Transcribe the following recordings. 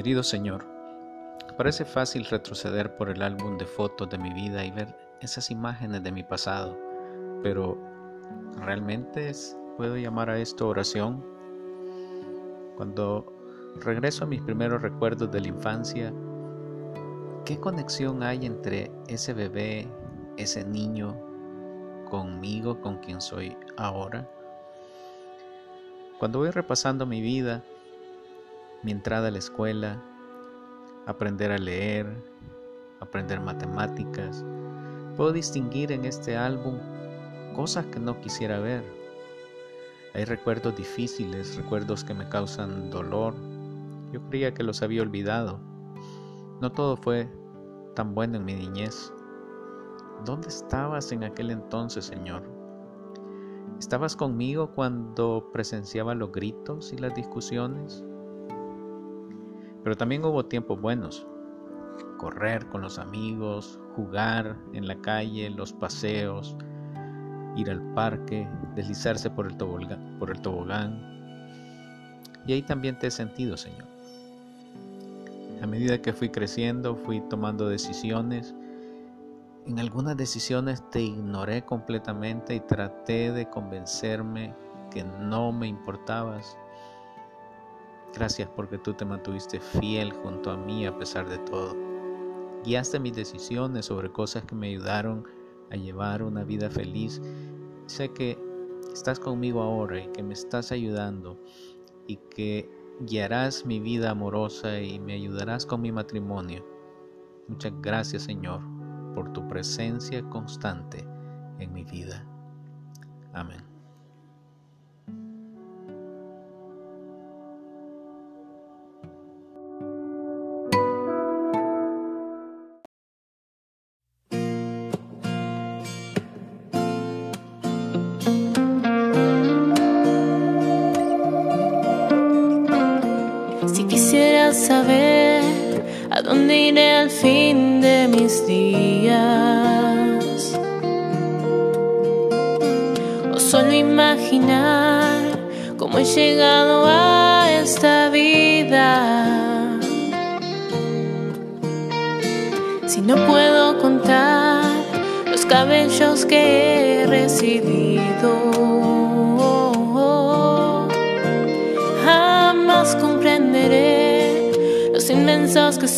Querido Señor, parece fácil retroceder por el álbum de fotos de mi vida y ver esas imágenes de mi pasado, pero ¿realmente puedo llamar a esto oración? Cuando regreso a mis primeros recuerdos de la infancia, ¿qué conexión hay entre ese bebé, ese niño, conmigo, con quien soy ahora? Cuando voy repasando mi vida, mi entrada a la escuela, aprender a leer, aprender matemáticas, puedo distinguir en este álbum cosas que no quisiera ver. Hay recuerdos difíciles, recuerdos que me causan dolor. Yo creía que los había olvidado. No todo fue tan bueno en mi niñez. ¿Dónde estabas en aquel entonces, Señor? ¿Estabas conmigo cuando presenciaba los gritos y las discusiones? Pero también hubo tiempos buenos. Correr con los amigos, jugar en la calle, los paseos, ir al parque, deslizarse por el, tobogán. Y ahí también te he sentido, Señor. A medida que fui creciendo, fui tomando decisiones. En algunas decisiones te ignoré completamente y traté de convencerme que no me importabas. Gracias porque tú te mantuviste fiel junto a mí a pesar de todo. Guiaste mis decisiones sobre cosas que me ayudaron a llevar una vida feliz. Sé que estás conmigo ahora y que me estás ayudando y que guiarás mi vida amorosa y me ayudarás con mi matrimonio. Muchas gracias Señor por tu presencia constante en mi vida. Amén. Saber a dónde iré al fin de mis días. O solo imaginar cómo he llegado a esta vida. Si no puedo contar los cabellos que he recibido. Inmensos que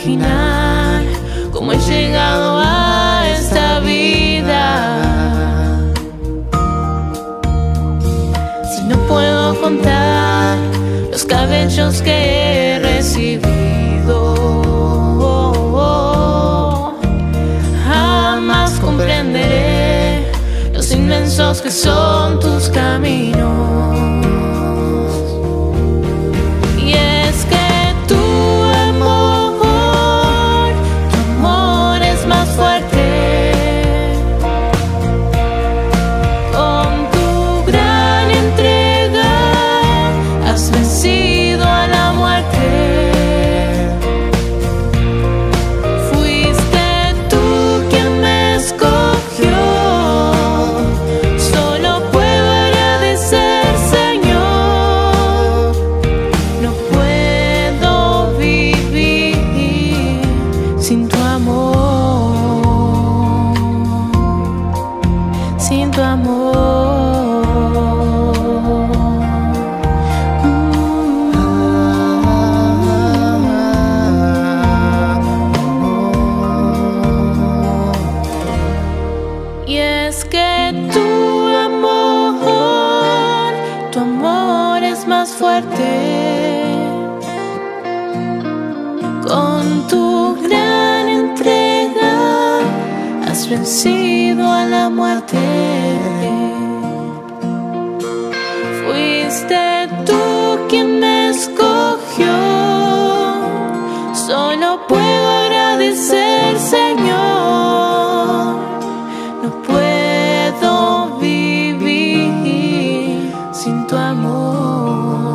imaginar cómo he llegado a esta vida. Si no puedo contar los cabellos que son tus caminos. que tu amor, tu amor es más fuerte. Con tu gran entrega has vencido a la muerte. Fuiste tú quien me escogió, solo por amor.